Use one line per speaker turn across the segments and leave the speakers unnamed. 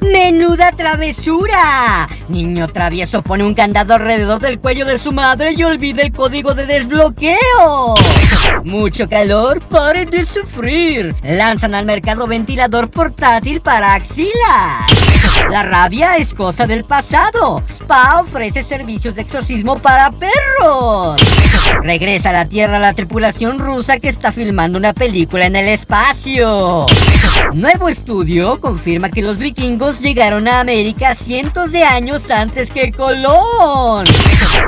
¡Menuda travesura! Niño travieso pone un candado alrededor del cuello de su madre y olvida el código de desbloqueo. Mucho calor, paren de sufrir. Lanzan al mercado ventilador portátil para axilas. La rabia es cosa del pasado. Spa ofrece servicios de exorcismo para perros. Regresa a la Tierra la tripulación rusa que está filmando una película en el espacio. Nuevo estudio confirma que los vikingos llegaron a América cientos de años antes que Colón.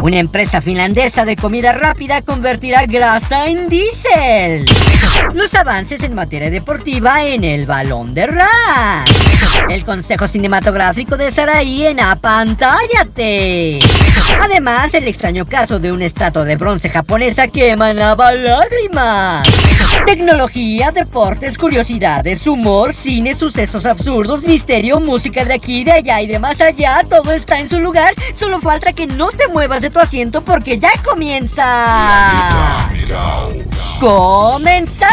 Una empresa finlandesa de comida rápida convertirá grasa en diésel. Los avances en materia deportiva en el balón de ras. El Consejo Cinematográfico de Saraí en Apantállate. Además, el extraño caso de una estatua de bronce japonesa que emanaba lágrimas. Tecnología, deportes, curiosidades, humor, cine, sucesos absurdos, misterio, música de aquí, de allá y de más allá. Todo está en su lugar. Solo falta que no te muevas de tu asiento porque ya comienza. ¡Comenzamos!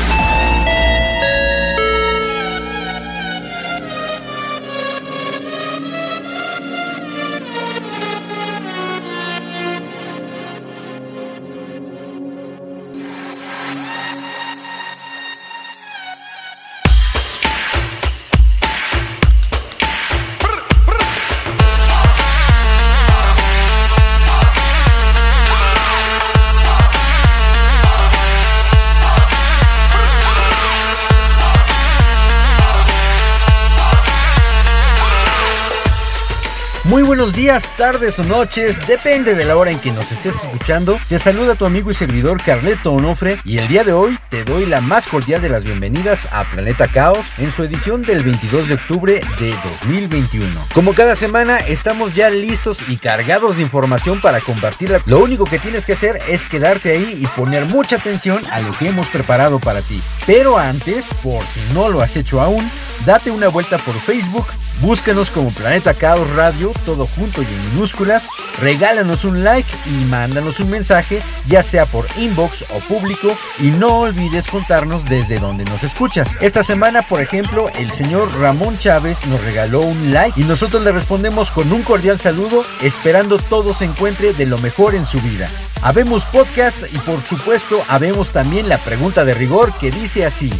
Tardes o noches, depende de la hora en que nos estés escuchando. Te saluda tu amigo y servidor Carleto Onofre y el día de hoy te doy la más cordial de las bienvenidas a Planeta Caos en su edición del 22 de octubre de 2021. Como cada semana estamos ya listos y cargados de información para compartirla. Lo único que tienes que hacer es quedarte ahí y poner mucha atención a lo que hemos preparado para ti. Pero antes, por si no lo has hecho aún, date una vuelta por Facebook Búscanos como Planeta Caos Radio, todo junto y en minúsculas. Regálanos un like y mándanos un mensaje, ya sea por inbox o público. Y no olvides contarnos desde donde nos escuchas. Esta semana, por ejemplo, el señor Ramón Chávez nos regaló un like y nosotros le respondemos con un cordial saludo, esperando todo se encuentre de lo mejor en su vida. Habemos podcast y por supuesto habemos también la pregunta de rigor que dice así.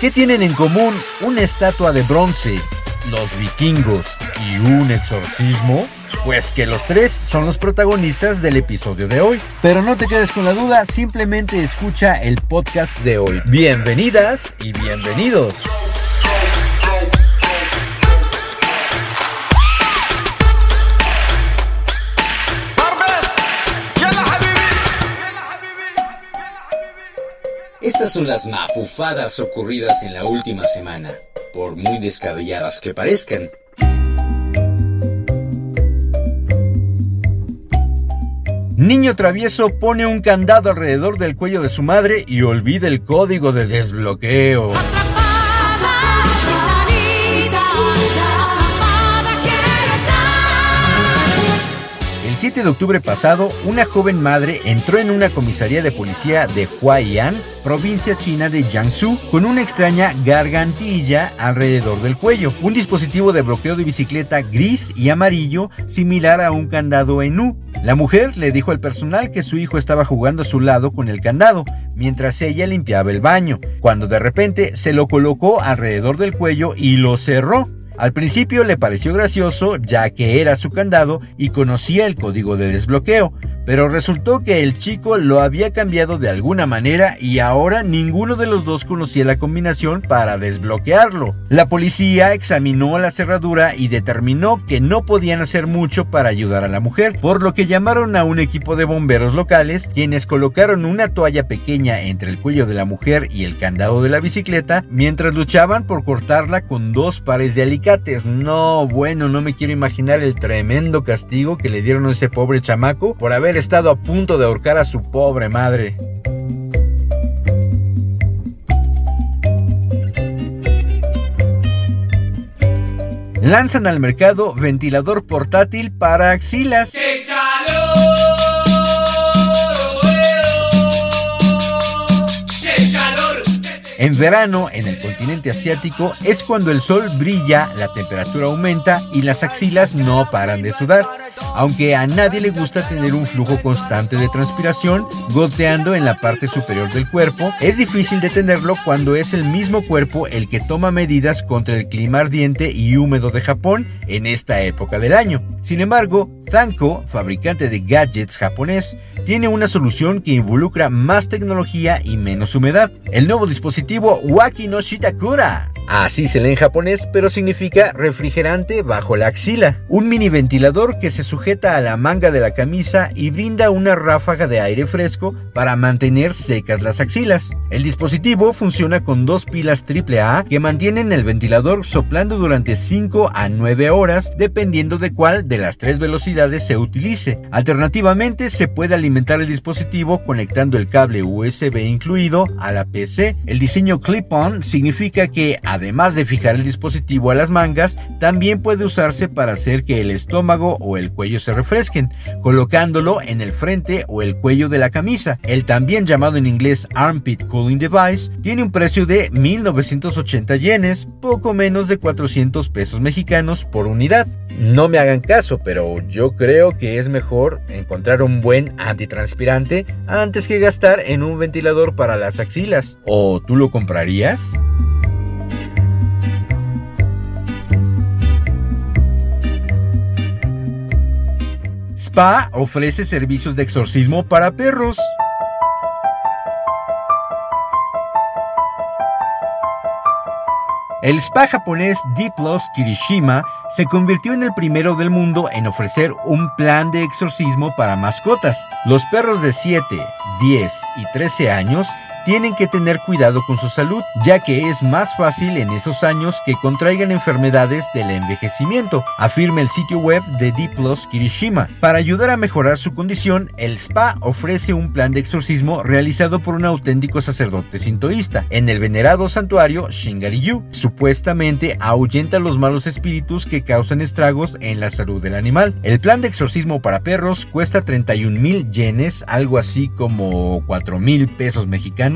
¿Qué tienen en común una estatua de bronce, los vikingos y un exorcismo? Pues que los tres son los protagonistas del episodio de hoy. Pero no te quedes con la duda, simplemente escucha el podcast de hoy. Bienvenidas y bienvenidos.
Estas son las mafufadas ocurridas en la última semana, por muy descabelladas que parezcan.
Niño travieso pone un candado alrededor del cuello de su madre y olvida el código de desbloqueo. 7 de octubre pasado, una joven madre entró en una comisaría de policía de Huai'an, provincia china de Jiangsu, con una extraña gargantilla alrededor del cuello, un dispositivo de bloqueo de bicicleta gris y amarillo similar a un candado en U. La mujer le dijo al personal que su hijo estaba jugando a su lado con el candado, mientras ella limpiaba el baño, cuando de repente se lo colocó alrededor del cuello y lo cerró. Al principio le pareció gracioso ya que era su candado y conocía el código de desbloqueo, pero resultó que el chico lo había cambiado de alguna manera y ahora ninguno de los dos conocía la combinación para desbloquearlo. La policía examinó la cerradura y determinó que no podían hacer mucho para ayudar a la mujer, por lo que llamaron a un equipo de bomberos locales, quienes colocaron una toalla pequeña entre el cuello de la mujer y el candado de la bicicleta, mientras luchaban por cortarla con dos pares de alicates. No, bueno, no me quiero imaginar el tremendo castigo que le dieron a ese pobre chamaco por haber estado a punto de ahorcar a su pobre madre. Lanzan al mercado ventilador portátil para axilas. En verano, en el continente asiático, es cuando el sol brilla, la temperatura aumenta y las axilas no paran de sudar. Aunque a nadie le gusta tener un flujo constante de transpiración goteando en la parte superior del cuerpo, es difícil detenerlo cuando es el mismo cuerpo el que toma medidas contra el clima ardiente y húmedo de Japón en esta época del año. Sin embargo, Zanko, fabricante de gadgets japonés, tiene una solución que involucra más tecnología y menos humedad. El nuevo dispositivo Waki no Shitakura. Así se lee en japonés, pero significa refrigerante bajo la axila. Un mini ventilador que se sujeta a la manga de la camisa y brinda una ráfaga de aire fresco para mantener secas las axilas. El dispositivo funciona con dos pilas AAA que mantienen el ventilador soplando durante 5 a 9 horas dependiendo de cuál de las tres velocidades se utilice. Alternativamente se puede alimentar el dispositivo conectando el cable USB incluido a la PC. El diseño clip-on significa que además de fijar el dispositivo a las mangas, también puede usarse para hacer que el estómago o el cuello se refresquen, colocándolo en el frente o el cuello de la camisa. El también llamado en inglés Armpit Cooling Device tiene un precio de 1980 yenes, poco menos de 400 pesos mexicanos por unidad. No me hagan caso, pero yo creo que es mejor encontrar un buen antitranspirante antes que gastar en un ventilador para las axilas. ¿O tú lo comprarías? Spa ofrece servicios de exorcismo para perros. El spa japonés D Plus Kirishima se convirtió en el primero del mundo en ofrecer un plan de exorcismo para mascotas. Los perros de 7, 10 y 13 años tienen que tener cuidado con su salud, ya que es más fácil en esos años que contraigan enfermedades del envejecimiento, afirma el sitio web de D Plus Kirishima. Para ayudar a mejorar su condición, el spa ofrece un plan de exorcismo realizado por un auténtico sacerdote sintoísta en el venerado santuario Shingaryu. Supuestamente ahuyenta los malos espíritus que causan estragos en la salud del animal. El plan de exorcismo para perros cuesta 31 mil yenes, algo así como 4 mil pesos mexicanos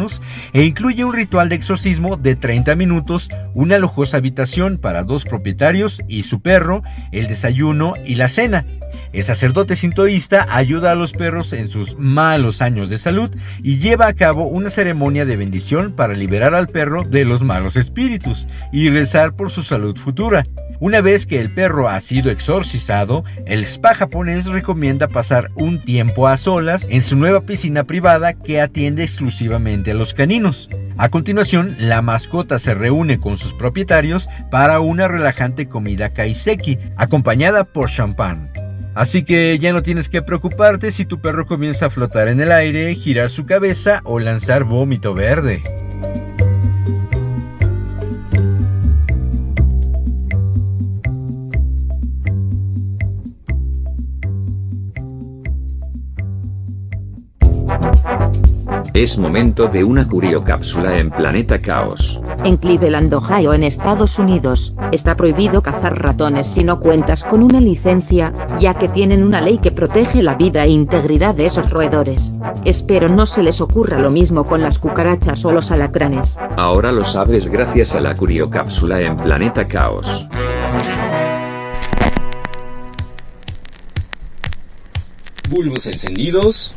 e incluye un ritual de exorcismo de 30 minutos, una lujosa habitación para dos propietarios y su perro, el desayuno y la cena. El sacerdote sintoísta ayuda a los perros en sus malos años de salud y lleva a cabo una ceremonia de bendición para liberar al perro de los malos espíritus y rezar por su salud futura. Una vez que el perro ha sido exorcizado, el spa japonés recomienda pasar un tiempo a solas en su nueva piscina privada que atiende exclusivamente a los caninos. A continuación, la mascota se reúne con sus propietarios para una relajante comida kaiseki, acompañada por champán. Así que ya no tienes que preocuparte si tu perro comienza a flotar en el aire, girar su cabeza o lanzar vómito verde.
Es momento de una curiocápsula en Planeta Caos.
En Cleveland, Ohio, en Estados Unidos, está prohibido cazar ratones si no cuentas con una licencia, ya que tienen una ley que protege la vida e integridad de esos roedores. Espero no se les ocurra lo mismo con las cucarachas o los alacranes.
Ahora lo sabes gracias a la curiocápsula en Planeta Caos.
Bulbos encendidos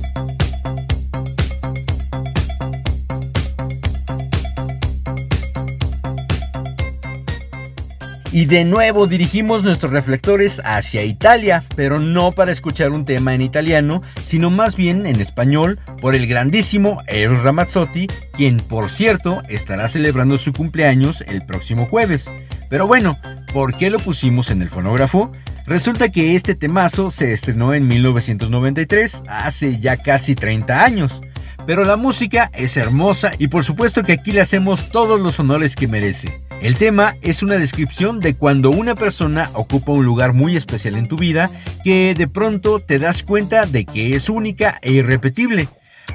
Y de nuevo dirigimos nuestros reflectores hacia Italia, pero no para escuchar un tema en italiano, sino más bien en español por el grandísimo Eros Ramazzotti, quien por cierto estará celebrando su cumpleaños el próximo jueves. Pero bueno, ¿por qué lo pusimos en el fonógrafo? Resulta que este temazo se estrenó en 1993, hace ya casi 30 años. Pero la música es hermosa y por supuesto que aquí le hacemos todos los honores que merece. El tema es una descripción de cuando una persona ocupa un lugar muy especial en tu vida que de pronto te das cuenta de que es única e irrepetible.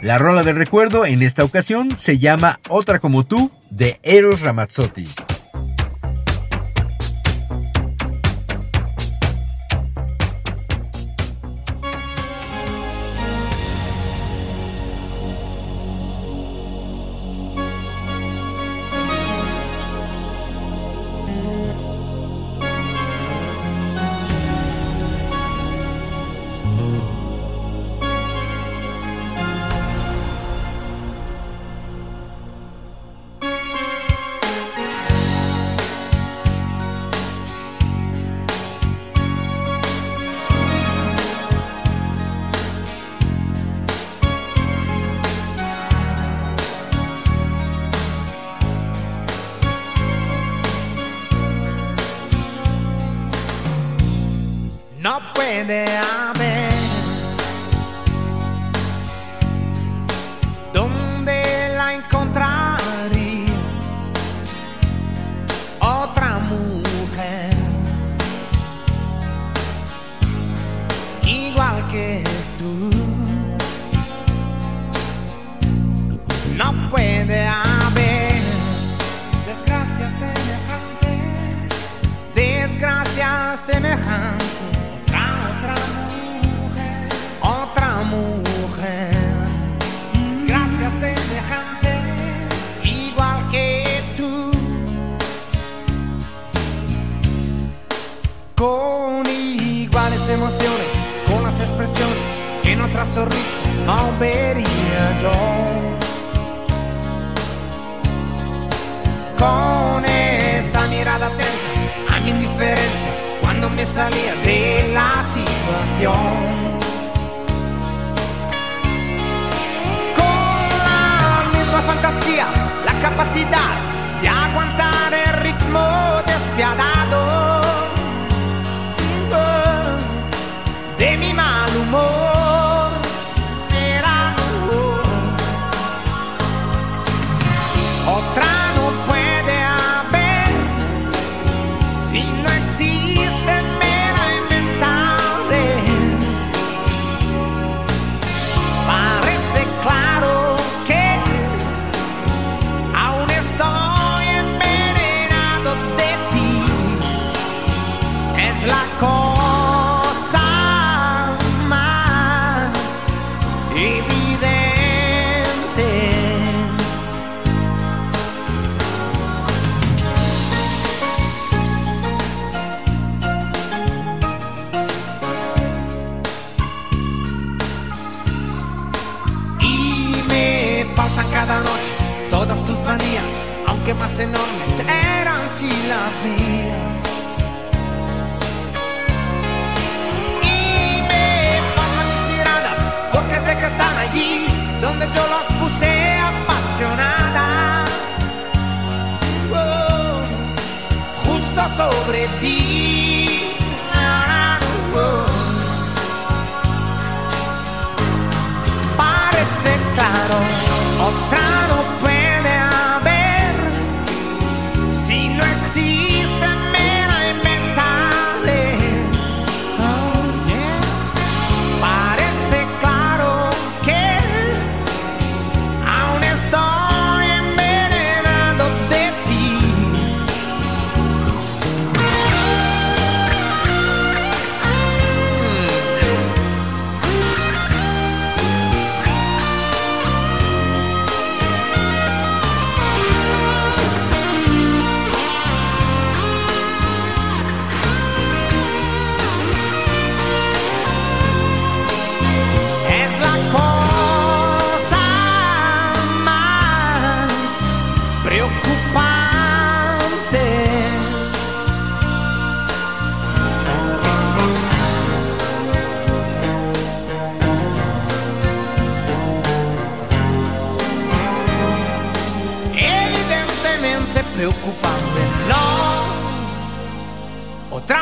La rola de recuerdo en esta ocasión se llama Otra como tú de Eros Ramazzotti.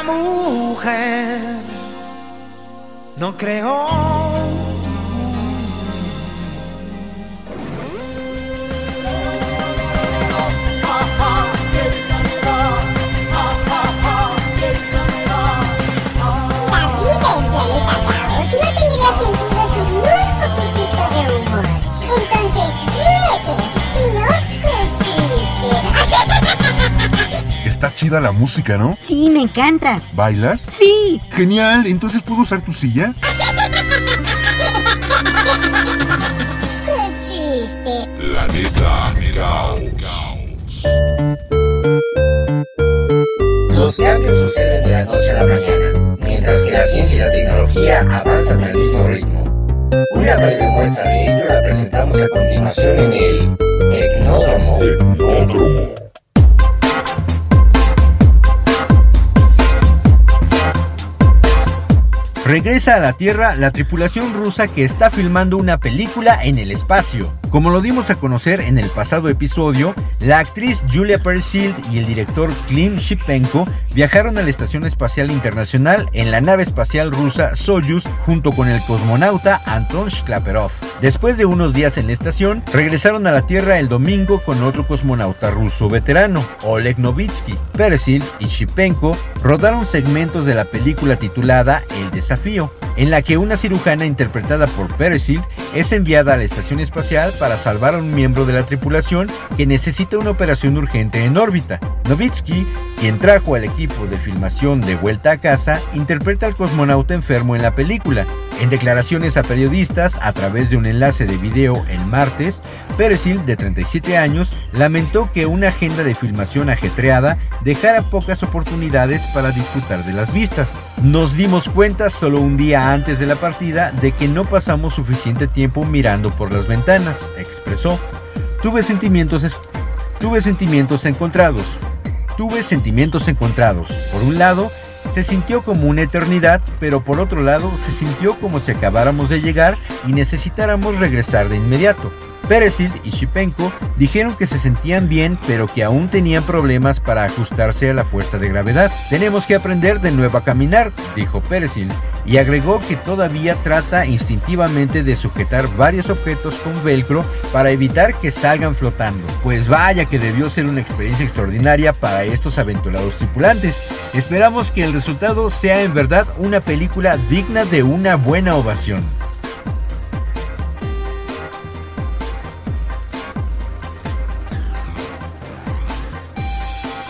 Mujer, no
creo.
Está chida la música, ¿no?
Sí, me encanta.
¿Bailas?
Sí.
Genial, entonces puedo usar tu silla.
Qué chiste.
Planeta Caos.
Los cambios suceden de la noche a la mañana, mientras que la ciencia y la tecnología avanzan al mismo ritmo. Una breve muestra de ello la presentamos a continuación en el Tecnódromo.
Tecnódromo.
Regresa a la Tierra la tripulación rusa que está filmando una película en el espacio. Como lo dimos a conocer en el pasado episodio, la actriz Julia Persild y el director Klim Shipenko viajaron a la Estación Espacial Internacional en la nave espacial rusa Soyuz junto con el cosmonauta Anton Shklaperov. Después de unos días en la estación, regresaron a la Tierra el domingo con otro cosmonauta ruso veterano, Oleg Novitsky. Persild y Shipenko rodaron segmentos de la película titulada El Desafío, en la que una cirujana interpretada por Peresild es enviada a la estación espacial para salvar a un miembro de la tripulación que necesita una operación urgente en órbita. Novitsky, quien trajo al equipo de filmación de vuelta a casa, interpreta al cosmonauta enfermo en la película. En declaraciones a periodistas a través de un enlace de video el martes, Peresild, de 37 años, lamentó que una agenda de filmación ajetreada dejara pocas oportunidades para disfrutar de las vistas. Nos dimos cuenta solo un día antes de la partida de que no pasamos suficiente tiempo mirando por las ventanas, expresó. Tuve sentimientos, tuve sentimientos encontrados. Tuve sentimientos encontrados. Por un lado, se sintió como una eternidad, pero por otro lado se sintió como si acabáramos de llegar y necesitáramos regresar de inmediato. Peresild y Shipenko dijeron que se sentían bien, pero que aún tenían problemas para ajustarse a la fuerza de gravedad. Tenemos que aprender de nuevo a caminar, dijo Peresild, y agregó que todavía trata instintivamente de sujetar varios objetos con velcro para evitar que salgan flotando. Pues vaya que debió ser una experiencia extraordinaria para estos aventurados tripulantes. Esperamos que el resultado sea en verdad una película digna de una buena ovación.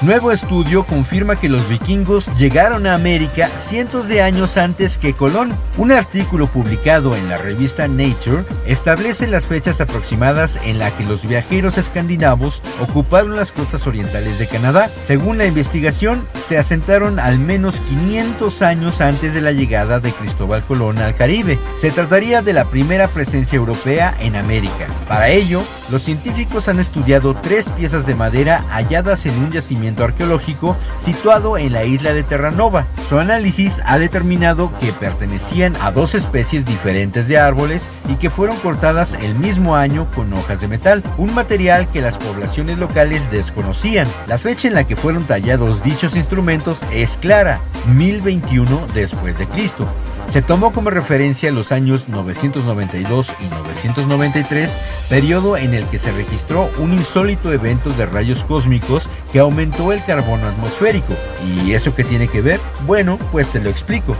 Nuevo estudio confirma que los vikingos llegaron a América cientos de años antes que Colón. Un artículo publicado en la revista Nature establece las fechas aproximadas en las que los viajeros escandinavos ocuparon las costas orientales de Canadá. Según la investigación, se asentaron al menos 500 años antes de la llegada de Cristóbal Colón al Caribe. Se trataría de la primera presencia europea en América. Para ello, los científicos han estudiado tres piezas de madera halladas en un yacimiento arqueológico situado en la isla de Terranova. Su análisis ha determinado que pertenecían a dos especies diferentes de árboles y que fueron cortadas el mismo año con hojas de metal, un material que las poblaciones locales desconocían. La fecha en la que fueron tallados dichos instrumentos es clara, 1021 después de Cristo. Se tomó como referencia los años 992 y 993, periodo en el que se registró un insólito evento de rayos cósmicos que aumentó el carbono atmosférico. ¿Y eso qué tiene que ver? Bueno, pues te lo explico.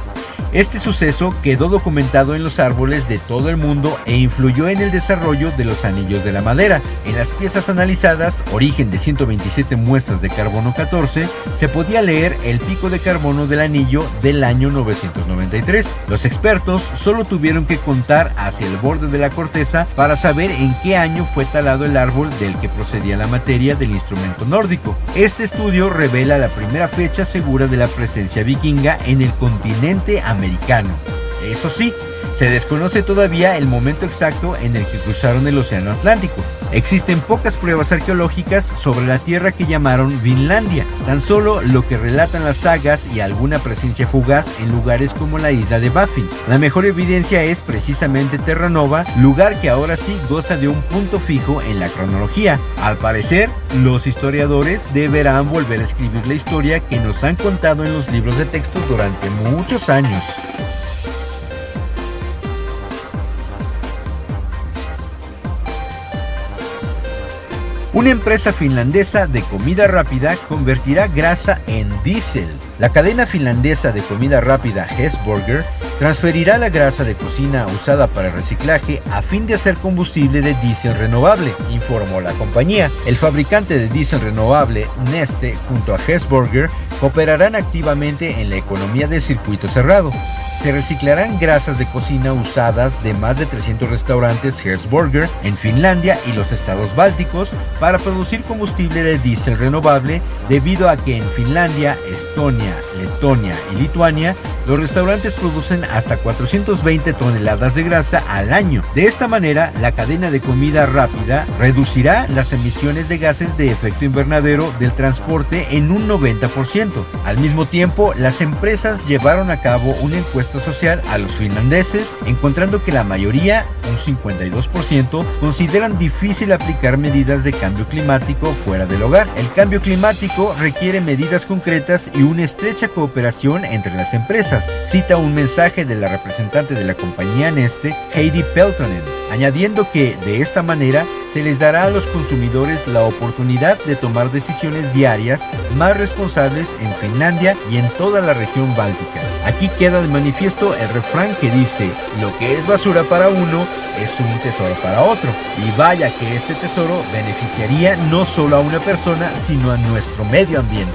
Este suceso quedó documentado en los árboles de todo el mundo e influyó en el desarrollo de los anillos de la madera. En las piezas analizadas, origen de 127 muestras de carbono 14, se podía leer el pico de carbono del anillo del año 993. Los expertos solo tuvieron que contar hacia el borde de la corteza para saber en qué año fue talado el árbol del que procedía la materia del instrumento nórdico. Este estudio revela la primera fecha segura de la presencia vikinga en el continente americano. Eso sí, Se desconoce todavía el momento exacto en el que cruzaron el Océano Atlántico. Existen pocas pruebas arqueológicas sobre la tierra que llamaron Vinlandia, tan solo lo que relatan las sagas y alguna presencia fugaz en lugares como la isla de Baffin. La mejor evidencia es precisamente Terranova, lugar que ahora sí goza de un punto fijo en la cronología. Al parecer, los historiadores deberán volver a escribir la historia que nos han contado en los libros de texto durante muchos años. Una empresa finlandesa de comida rápida convertirá grasa en diésel. La cadena finlandesa de comida rápida Hesburger transferirá la grasa de cocina usada para reciclaje a fin de hacer combustible de diésel renovable, informó la compañía. El fabricante de diésel renovable, Neste, junto a Hesburger, cooperarán activamente en la economía del circuito cerrado. Se reciclarán grasas de cocina usadas de más de 300 restaurantes Herzburger en Finlandia y los estados bálticos para producir combustible de diésel renovable debido a que en Finlandia, Estonia, Letonia y Lituania los restaurantes producen hasta 420 toneladas de grasa al año. De esta manera, la cadena de comida rápida reducirá las emisiones de gases de efecto invernadero del transporte en un 90%. Al mismo tiempo, las empresas llevaron a cabo una encuesta social a los finlandeses, encontrando que la mayoría, un 52%, consideran difícil aplicar medidas de cambio climático fuera del hogar. El cambio climático requiere medidas concretas y una estrecha cooperación entre las empresas, cita un mensaje de la representante de la compañía Neste, Heidi Peltonen, añadiendo que de esta manera se les dará a los consumidores la oportunidad de tomar decisiones diarias más responsables en Finlandia y en toda la región báltica. Aquí queda de manifiesto el refrán que dice, lo que es basura para uno es un tesoro para otro. Y vaya que este tesoro beneficiaría no solo a una persona, sino a nuestro medio ambiente.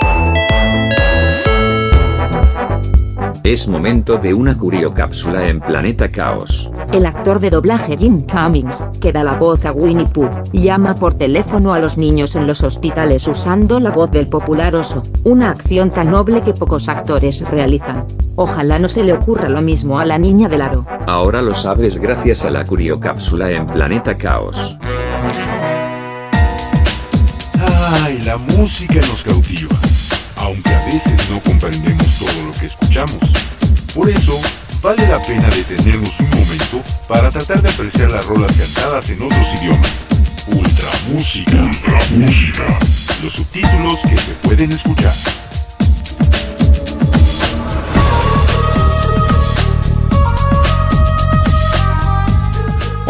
Es momento de una curiocápsula en Planeta Caos.
El actor de doblaje Jim Cummings, que da la voz a Winnie Pooh, llama por teléfono a los niños en los hospitales usando la voz del popular oso, una acción tan noble que pocos actores realizan. Ojalá no se le ocurra lo mismo a la niña del aro.
Ahora lo sabes gracias a la curiocápsula en Planeta Caos.
Ay, la música nos cautiva, aunque a veces no comprendemos todo lo que escuchamos. Por eso, vale la pena detenernos un momento para tratar de apreciar las rolas cantadas en otros idiomas. Ultra música. Ultra música. Los subtítulos que se pueden escuchar.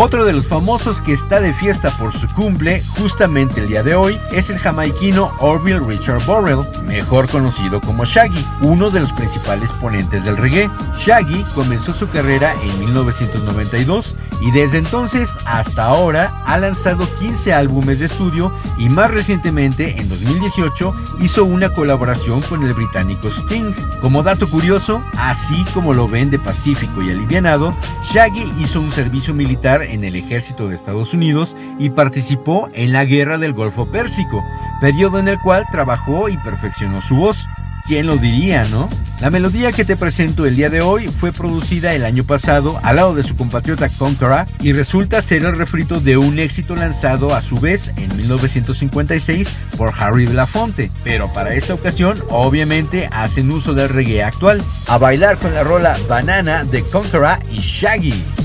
Otro de los famosos que está de fiesta por su cumple justamente el día de hoy es el jamaiquino Orville Richard Burrell, mejor conocido como Shaggy, uno de los principales ponentes del reggae. Shaggy comenzó su carrera en 1992 y desde entonces hasta ahora ha lanzado 15 álbumes de estudio y más recientemente en 2018 hizo una colaboración con el británico Sting. Como dato curioso, así como lo ven de pacífico y alivianado, Shaggy hizo un servicio militar en el ejército de Estados Unidos y participó en la guerra del Golfo Pérsico, periodo en el cual trabajó y perfeccionó su voz. ¿Quién lo diría, no? La melodía que te presento el día de hoy fue producida el año pasado al lado de su compatriota Conqueror y resulta ser el refrito de un éxito lanzado a su vez en 1956 por Harry Belafonte, pero para esta ocasión obviamente hacen uso del reggae actual. A bailar con la rola Banana de Conqueror y Shaggy.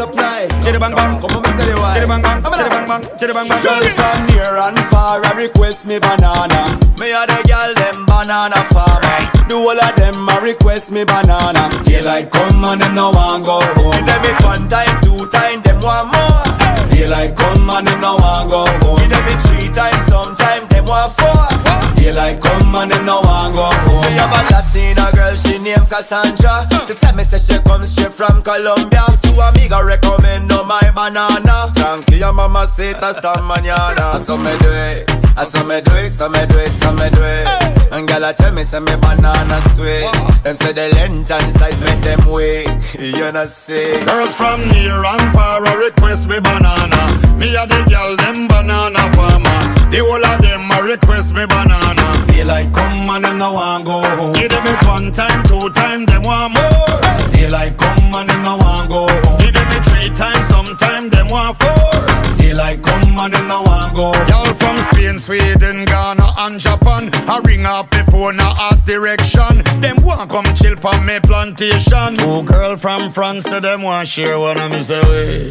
Supply. Chiribang bang, come on, me say the why. Chiribang bang, chiribang bang, chiribang bang. Girls from near and far, I request me banana. Me a the girl them banana farmer. The whole of them a request me banana. Daylight come and them no want go home. Give them it one time, two time, them want more. Daylight come and them no want go home. Give them it three times, sometime them want four. Daylight come and them no want go home. Me have a Latina girl, she named Cassandra. She tell me say she comes straight from Colombia. So amiga recommend no my banana. Tranquila mamacita esta mañana. So me do it, I so me do it, so me do it, so me do it. And girl I tell me say me banana sweet. Them say the length and size make them wait. You know see.
Girls from near and far a request me banana. Me a the girl them banana farmer. The whole of them a request me banana.
Daylight come and them no want go home.
Give them it one time, two time, them want more.
Daylight come and them no want go home.
Give them it three times, sometime them want four.
Daylight come and them no want go.
Y'all from Spain, Sweden, Ghana and Japan. I ring up the phone, I ask direction. Them want come chill from me plantation. Two girl from France, so them want share one of me say way.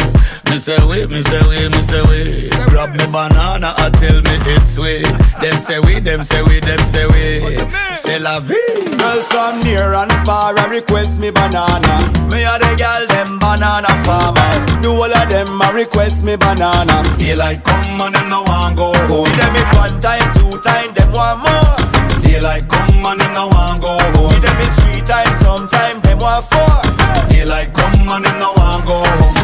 Me say way, me say way, me say way. Grab me banana, I tell me it's sweet. Them say we, them say we, them say we. Say la vie.
Girls from near and far I request me banana. Me a the girl them banana farmer. Do all of them a request me banana.
Daylight come and them no want go home.
Give them it one time, two time, them want more.
Daylight come and them no want go home.
Give them it three times, sometime them want four.
Daylight come and them no want go home.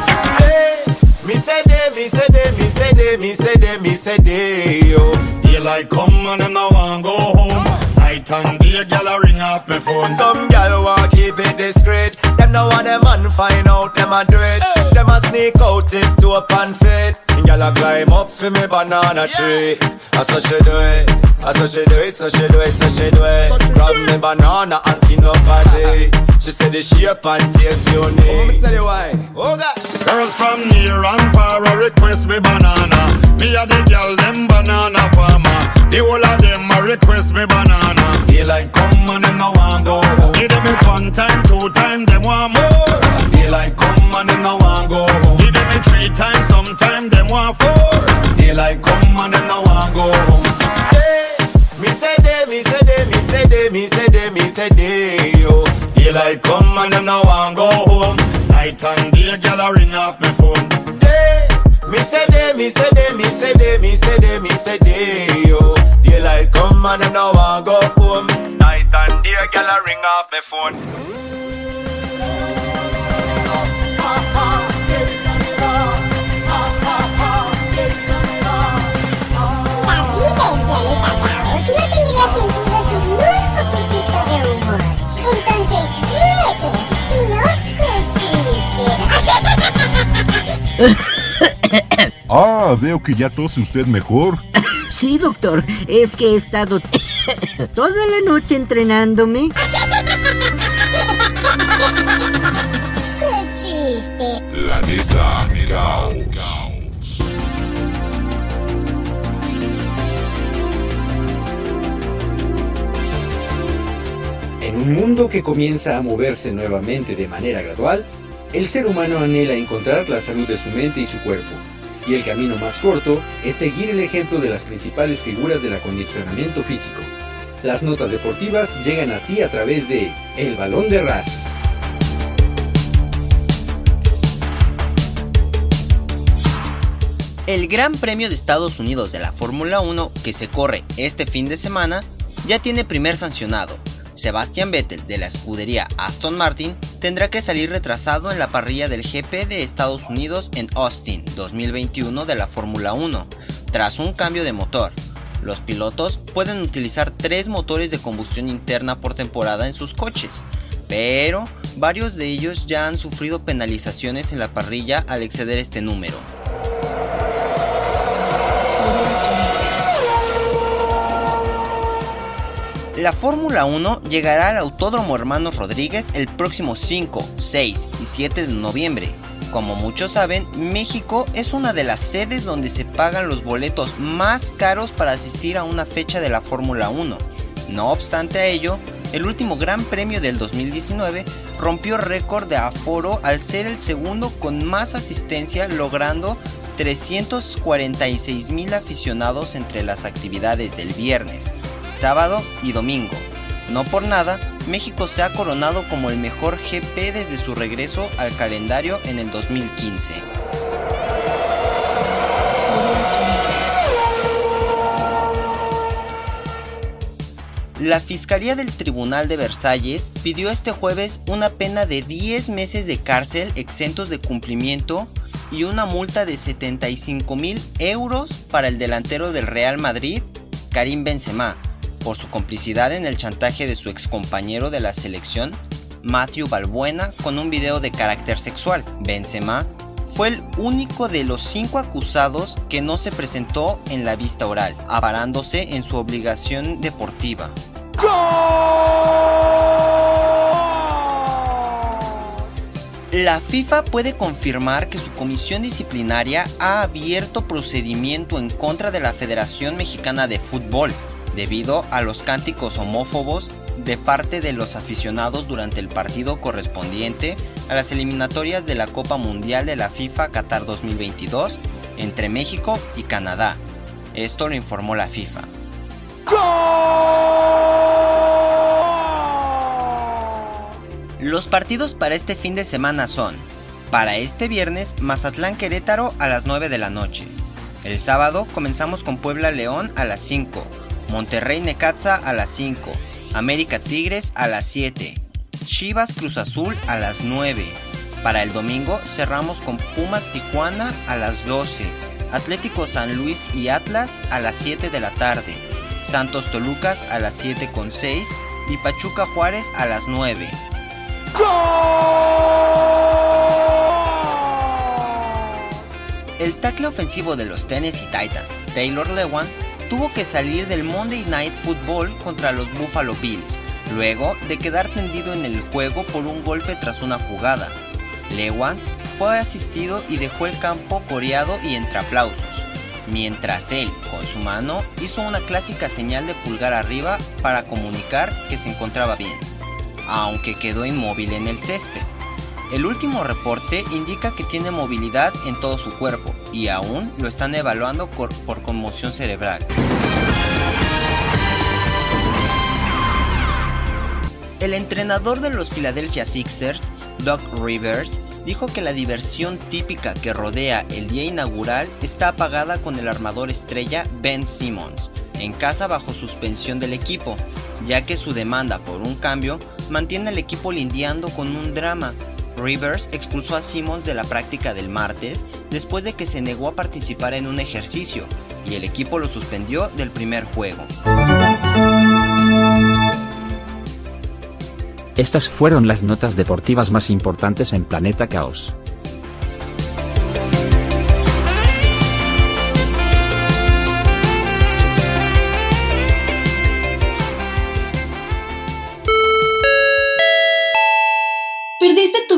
Hey, me say they, me say they, me say they, me say they, me say they, yo.
Daylight come and them no want go home. Night and day, gyal a ring off me phone.
Some gal want keep it discreet. Them no want them man find out them a do it. Them a sneak out tip to up and fit. Gal a climb up for me banana tree. I so she do it. I so she do it, so she do it, so she do it. Grab me banana and skin up party. She said the shape and taste unique.
Them
no want go
home. Night and day, gyal a ring off me phone.
They, me say they, me say they, me say they, me say they, me say they, yo. Daylight come and them no want go home.
Night and day, gyal a ring off me phone.
Caos no
Ah, veo que ya tose usted mejor.
Sí, doctor, es que he estado toda la noche entrenándome.
¡Qué chiste!
Planeta Caos.
En un mundo que comienza a moverse nuevamente de manera gradual, el ser humano anhela encontrar la salud de su mente y su cuerpo. Y el camino más corto es seguir el ejemplo de las principales figuras del acondicionamiento físico. Las notas deportivas llegan a ti a través de El Balón de Ras.
El Gran Premio de Estados Unidos de la Fórmula 1 que se corre este fin de semana ya tiene primer sancionado. Sebastian Vettel de la escudería Aston Martin tendrá que salir retrasado en la parrilla del GP de Estados Unidos en Austin 2021 de la Fórmula 1, tras un cambio de motor. Los pilotos pueden utilizar tres motores de combustión interna por temporada en sus coches, pero varios de ellos ya han sufrido penalizaciones en la parrilla al exceder este número. La Fórmula 1 llegará al Autódromo Hermanos Rodríguez el próximo 5, 6 y 7 de noviembre. Como muchos saben, México es una de las sedes donde se pagan los boletos más caros para asistir a una fecha de la Fórmula 1. No obstante a ello, el último Gran Premio del 2019 rompió récord de aforo al ser el segundo con más asistencia logrando 346 mil aficionados entre las actividades del viernes, sábado y domingo. No por nada, México se ha coronado como el mejor GP desde su regreso al calendario en el 2015. La Fiscalía del Tribunal de Versalles pidió este jueves una pena de 10 meses de cárcel exentos de cumplimiento y una multa de 75 mil euros para el delantero del Real Madrid, Karim Benzema, por su complicidad en el chantaje de su excompañero de la selección, Matthew Balbuena, con un video de carácter sexual. Benzema fue el único de los cinco acusados que no se presentó en la vista oral, aparándose en su obligación deportiva. La FIFA puede confirmar que su comisión disciplinaria ha abierto procedimiento en contra de la Federación Mexicana de Fútbol debido a los cánticos homófobos de parte de los aficionados durante el partido correspondiente a las eliminatorias de la Copa Mundial de la FIFA Qatar 2022 entre México y Canadá. Esto lo informó la FIFA. Los partidos para este fin de semana son, para este viernes, Mazatlán Querétaro a las 9 de la noche. El sábado comenzamos con Puebla León a las 5, Monterrey Necaxa a las 5, América Tigres a las 7, Chivas Cruz Azul a las 9. Para el domingo cerramos con Pumas Tijuana a las 12, Atlético San Luis y Atlas a las 7 de la tarde, Santos Tolucas a las 7 con 6 y Pachuca Juárez a las 9. El tackle ofensivo de los Tennessee Titans, Taylor Lewan, tuvo que salir del Monday Night Football contra los Buffalo Bills, luego de quedar tendido en el juego por un golpe tras una jugada. Lewan fue asistido y dejó el campo coreado y entre aplausos, mientras él, con su mano, hizo una clásica señal de pulgar arriba para comunicar que se encontraba bien, aunque quedó inmóvil en el césped. El último reporte indica que tiene movilidad en todo su cuerpo y aún lo están evaluando por, conmoción cerebral. El entrenador de los Philadelphia Sixers, Doug Rivers, dijo que la diversión típica que rodea el día inaugural está apagada con el armador estrella Ben Simmons, en casa bajo suspensión del equipo, ya que su demanda por un cambio mantiene al equipo lidiando con un drama Rivers expulsó a Simmons de la práctica del martes después de que se negó a participar en un ejercicio y el equipo lo suspendió del primer juego.
Estas fueron las notas deportivas más importantes en Planeta Caos.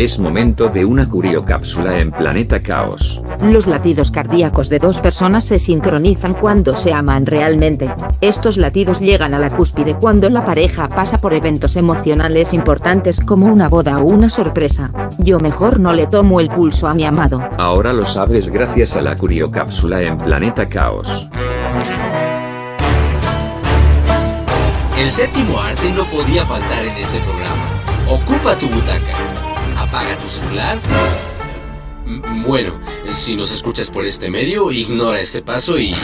Es momento de una curiocápsula en Planeta Caos.
Los latidos cardíacos de dos personas se sincronizan cuando se aman realmente. Estos latidos llegan a la cúspide cuando la pareja pasa por eventos emocionales importantes como una boda o una sorpresa. Yo mejor no le tomo el pulso a mi amado.
Ahora lo sabes gracias a la curiocápsula en Planeta Caos.
El séptimo arte no podía faltar en este programa. Ocupa tu butaca. Apaga tu celular. Bueno, si nos escuchas por este medio, ignora este paso y...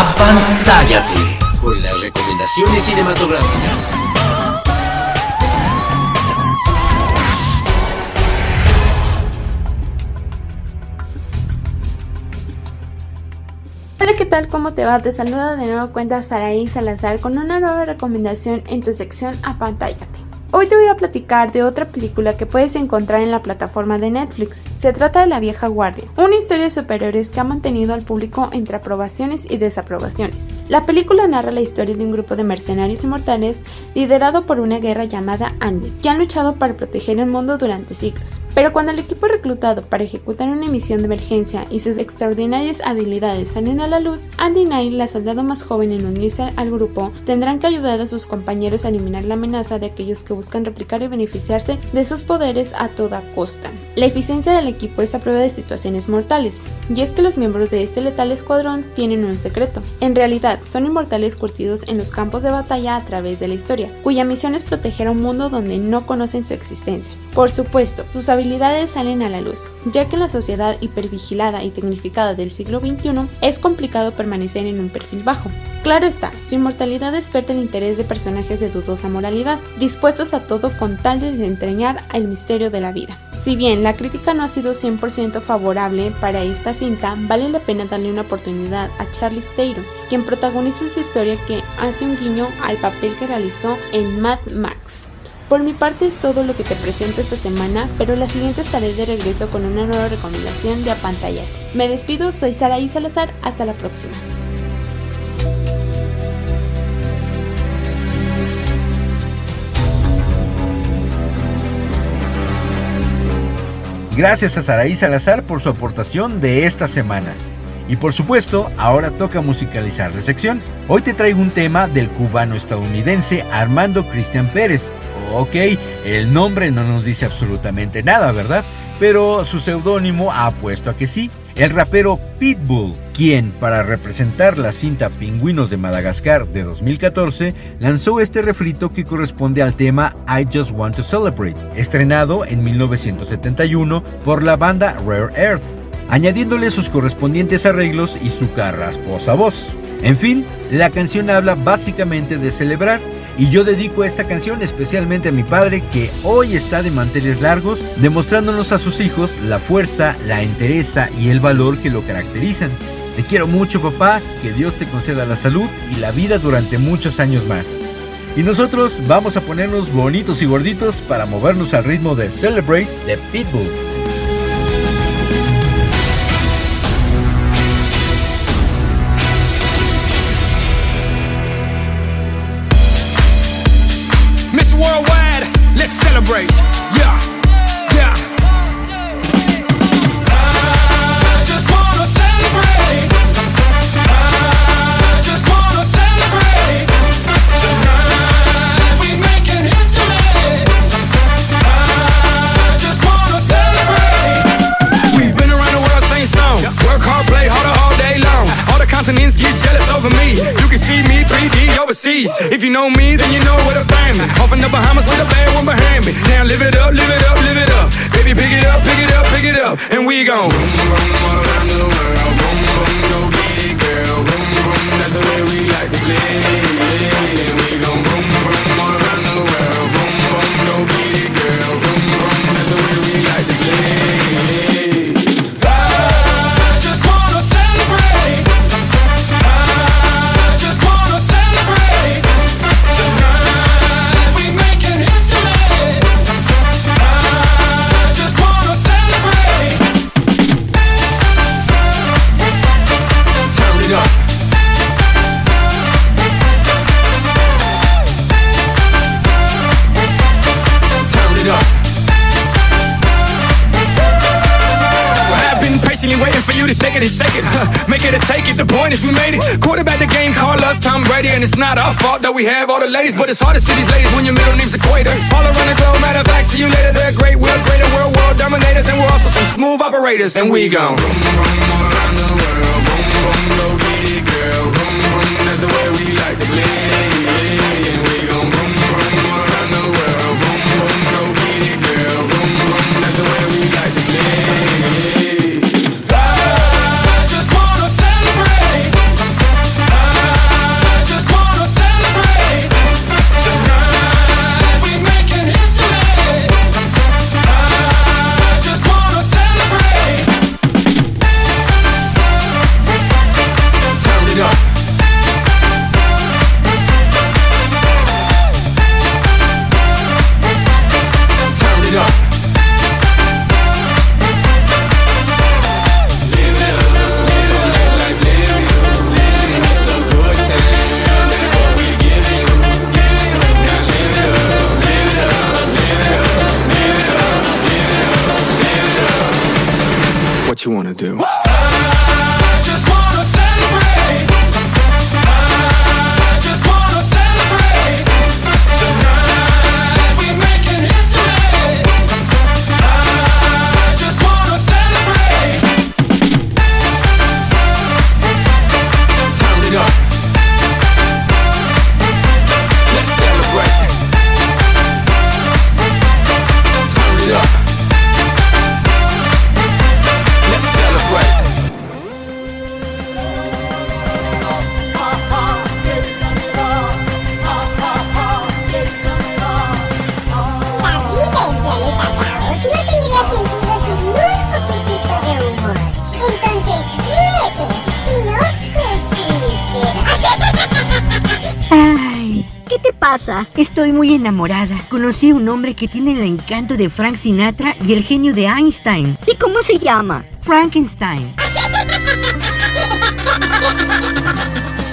¡Apantállate! Con las recomendaciones cinematográficas.
Hola, ¿qué tal? ¿Cómo te va? Te saluda de nuevo cuenta Saraí Salazar con una nueva recomendación en tu sección Apantállate. Hoy te voy a platicar de otra película que puedes encontrar en la plataforma de Netflix. Se trata de La vieja guardia, una historia de superhéroes que ha mantenido al público entre aprobaciones y desaprobaciones. La película narra la historia de un grupo de mercenarios inmortales liderado por una guerra llamada Andy, que han luchado para proteger el mundo durante siglos. Pero cuando el equipo reclutado para ejecutar una misión de emergencia y sus extraordinarias habilidades salen a la luz, Andy y la soldado más joven en unirse al grupo, tendrán que ayudar a sus compañeros a eliminar la amenaza de aquellos que buscan buscan replicar y beneficiarse de sus poderes a toda costa. La eficiencia del equipo es a prueba de situaciones mortales, y es que los miembros de este letal escuadrón tienen un secreto. En realidad, son inmortales curtidos en los campos de batalla a través de la historia, cuya misión es proteger a un mundo donde no conocen su existencia. Por supuesto, sus habilidades salen a la luz, ya que en la sociedad hipervigilada y tecnificada del siglo XXI es complicado permanecer en un perfil bajo. Claro está, su inmortalidad desperta el interés de personajes de dudosa moralidad, dispuestos a todo con tal de desentrañar el misterio de la vida. Si bien la crítica no ha sido 100% favorable para esta cinta, vale la pena darle una oportunidad a Charlie Theron, quien protagoniza esa historia que hace un guiño al papel que realizó en Mad Max. Por mi parte es todo lo que te presento esta semana, pero la siguiente estaré de regreso con una nueva recomendación de Apantalla. Me despido, soy Saraí Salazar, hasta la próxima.
Gracias a Saraí Salazar por su aportación de esta semana. Y por supuesto, ahora toca musicalizar la sección. Hoy te traigo un tema del cubano estadounidense Armando Cristian Pérez. Ok, el nombre no nos dice absolutamente nada, ¿verdad? Pero su seudónimo ha puesto a que sí. El rapero Pitbull, quien para representar la cinta Pingüinos de Madagascar de 2014, lanzó este refrito que corresponde al tema I Just Want to Celebrate, estrenado en 1971 por la banda Rare Earth, añadiéndole sus correspondientes arreglos y su carrasposa voz. En fin, la canción habla básicamente de celebrar y yo dedico esta canción especialmente a mi padre que hoy está de manteles largos, demostrándonos a sus hijos la fuerza, la entereza y el valor que lo caracterizan. Te quiero mucho papá, que Dios te conceda la salud y la vida durante muchos años más. Y nosotros vamos a ponernos bonitos y gorditos para movernos al ritmo de Celebrate de Pitbull.
Worldwide, let's celebrate. Overseas. If you know me, then you know where to find me. Off in the Bahamas with a bad one behind me. Now live it up, live it up, live it up. Baby, pick it up, pick it up, pick it up. And we gon' boom, boom, all around the world. Boom, boom, go get it, girl. Boom, boom, that's the way we like to play. Or take it. The point is we made it. Quarterback the game, call us Tom Brady, and it's not our fault that we have all the ladies, but it's hard to see these ladies when your middle name's Equator. All around the globe, matter of fact, see you later. They're great, we're greater, we're world dominators, and we're also some smooth operators, and we gon' boom, boom, around the world. Boom, boom, go get it, girl. Boom, boom, that's the way we like to play.
Pasa?
Estoy muy enamorada. Conocí a un hombre que tiene el encanto de Frank Sinatra y el genio de Einstein.
¿Y cómo se llama?
Frankenstein.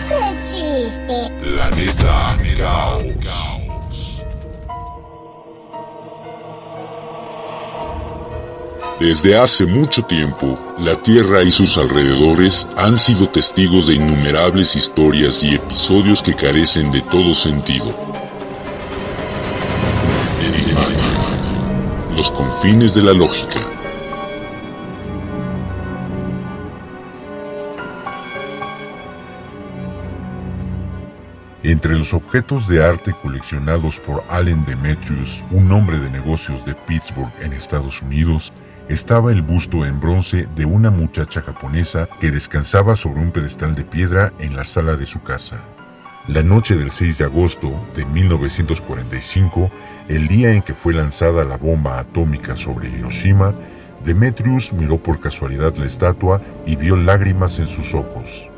¡Qué chiste!
Planeta Caos. Desde hace mucho tiempo, la Tierra y sus alrededores han sido testigos de innumerables historias y episodios que carecen de todo sentido. Los confines de la lógica.
Entre los objetos de arte coleccionados por Allen Demetrius, un hombre de negocios de Pittsburgh en Estados Unidos, estaba el busto en bronce de una muchacha japonesa que descansaba sobre un pedestal de piedra en la sala de su casa. La noche del 6 de agosto de 1945, el día en que fue lanzada la bomba atómica sobre Hiroshima, Demetrius miró por casualidad la estatua y vio lágrimas en sus ojos.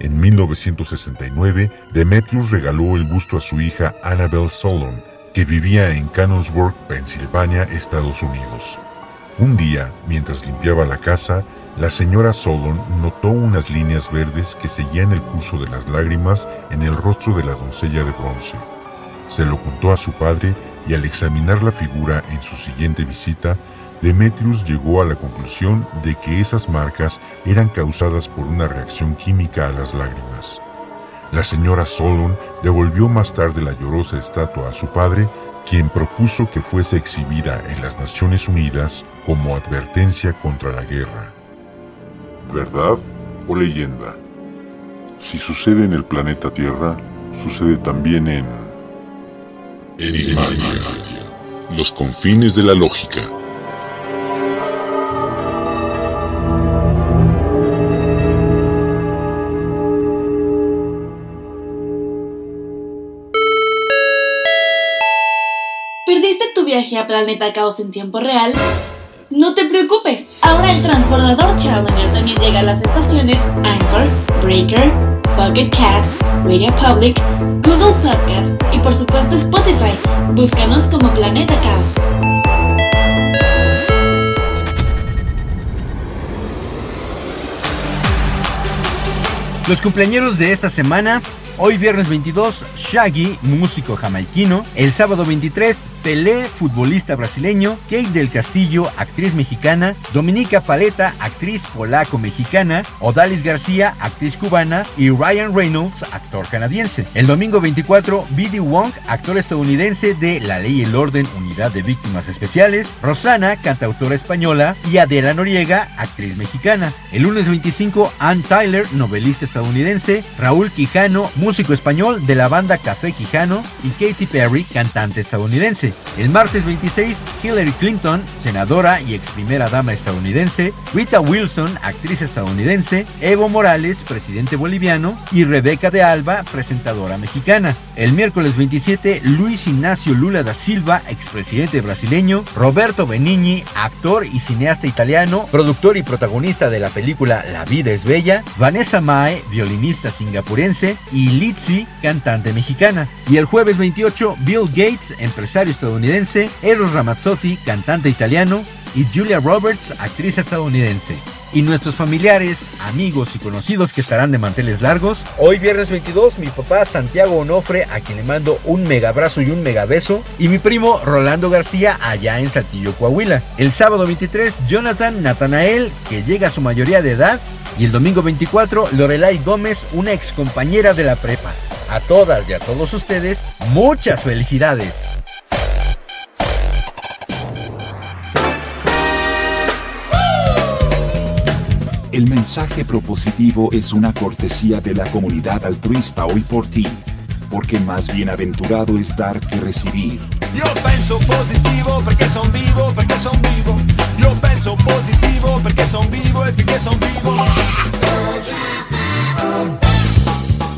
En 1969, Demetrius regaló el busto a su hija Annabelle Solon, que vivía en Canonsburg, Pensilvania, Estados Unidos. Un día, mientras limpiaba la casa, la señora Solon notó unas líneas verdes que seguían el curso de las lágrimas en el rostro de la doncella de bronce. Se lo contó a su padre y al examinar la figura en su siguiente visita, Demetrius llegó a la conclusión de que esas marcas eran causadas por una reacción química a las lágrimas. La señora Solon devolvió más tarde la llorosa estatua a su padre, quien propuso que fuese exhibida en las Naciones Unidas como advertencia contra la guerra. ¿Verdad o leyenda? Si sucede en el planeta Tierra, sucede también en... Los confines de la lógica.
¿Perdiste tu viaje a Planeta Caos en tiempo real? No te preocupes, ahora el transbordador Challenger también llega a las estaciones Anchor, Breaker, Pocket Cast, Radio Public, Google Podcast y por supuesto Spotify. Búscanos como Planeta Caos.
Los cumpleaños de esta semana, hoy viernes 22, Shaggy, músico jamaiquino, el sábado 23, Pelé, futbolista brasileño, Kate del Castillo, actriz mexicana, Dominica Paleta, actriz polaco-mexicana, Odalis García, actriz cubana. Y Ryan Reynolds, actor canadiense. El domingo 24, B.D. Wong, actor estadounidense de La Ley y el Orden, Unidad de Víctimas Especiales, Rosana, cantautora española. Y Adela Noriega, actriz mexicana. El lunes 25, Ann Tyler, novelista estadounidense, Raúl Quijano, músico español de la banda Café Quijano y Katy Perry, cantante estadounidense. El martes 26, Hillary Clinton, senadora y ex primera dama estadounidense, Rita Wilson, actriz estadounidense, Evo Morales, presidente boliviano, y Rebeca de Alba, presentadora mexicana. El miércoles 27, Luis Ignacio Lula da Silva, expresidente brasileño, Roberto Benigni, actor y cineasta italiano, productor y protagonista de la película La vida es bella, Vanessa Mae, violinista singapurense, y Litzy, cantante mexicana. Y el jueves 28, Bill Gates, empresario estadounidense, Eros Ramazzotti, cantante italiano, y Julia Roberts, actriz estadounidense. Y nuestros familiares, amigos y conocidos que estarán de manteles largos. Hoy viernes 22, mi papá Santiago Onofre, a quien le mando un mega abrazo y un mega beso. Y mi primo Rolando García, allá en Saltillo, Coahuila. El sábado 23, Jonathan Natanael, que llega a su mayoría de edad. Y el domingo 24, Lorelai Gómez, una ex compañera de la prepa. A todas y a todos ustedes, muchas felicidades.
El mensaje propositivo es una cortesía de la comunidad altruista hoy por ti. Porque más bienaventurado es dar que recibir.
Io penso positivo perché son vivo, perché son vivo. Io penso positivo perché son vivo e perché son vivo.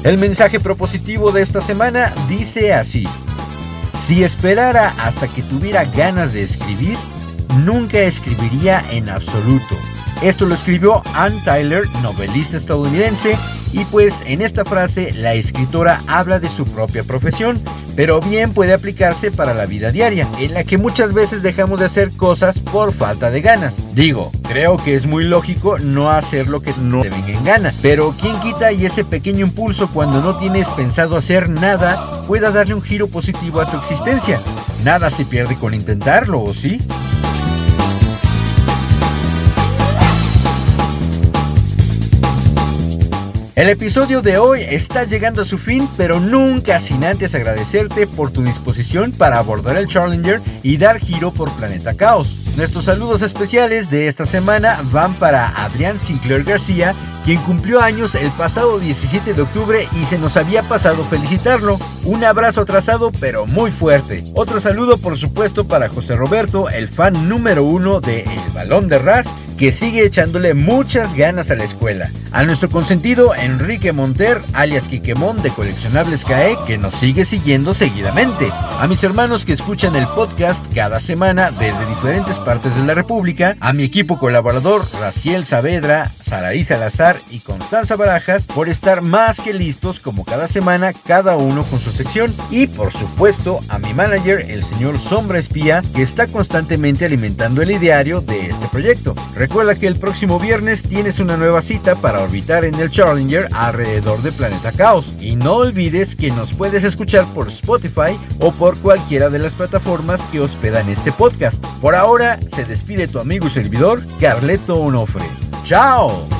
El mensaje propositivo de esta semana dice así. Si esperara hasta que tuviera ganas de escribir, nunca escribiría en absoluto. Esto lo escribió Ann Tyler, novelista estadounidense, y pues en esta frase la escritora habla de su propia profesión, pero bien puede aplicarse para la vida diaria, en la que muchas veces dejamos de hacer cosas por falta de ganas. Digo, creo que es muy lógico no hacer lo que no te venga en gana, pero ¿quién quita y ese pequeño impulso cuando no tienes pensado hacer nada pueda darle un giro positivo a tu existencia? Nada se pierde con intentarlo, ¿o sí? El episodio de hoy está llegando a su fin, pero nunca sin antes agradecerte por tu disposición para abordar el Challenger y dar giro por Planeta Caos. Nuestros saludos especiales de esta semana van para Adrián Sinclair García, quien cumplió años el pasado 17 de octubre y se nos había pasado felicitarlo. Un abrazo atrasado pero muy fuerte. Otro saludo por supuesto para José Roberto, el fan número uno de El Balón de Ras, que sigue echándole muchas ganas a la escuela. A nuestro consentido Enrique Monter, alias Quiquemón de Coleccionables CAE, que nos sigue siguiendo seguidamente. A mis hermanos que escuchan el podcast cada semana desde diferentes partes de la República. A mi equipo colaborador Raciel Saavedra, Saraí Salazar y Constanza Barajas por estar más que listos como cada semana, cada uno con su sección. Y por supuesto a mi manager, el señor Sombra Espía, que está constantemente alimentando el ideario de este proyecto. Recuerda que el próximo viernes tienes una nueva cita para orbitar en el Challenger alrededor de Planeta Caos. Y no olvides que nos puedes escuchar por Spotify o por cualquiera de las plataformas que hospedan este podcast. Por ahora, se despide tu amigo y servidor, Carleto Onofre. ¡Chao!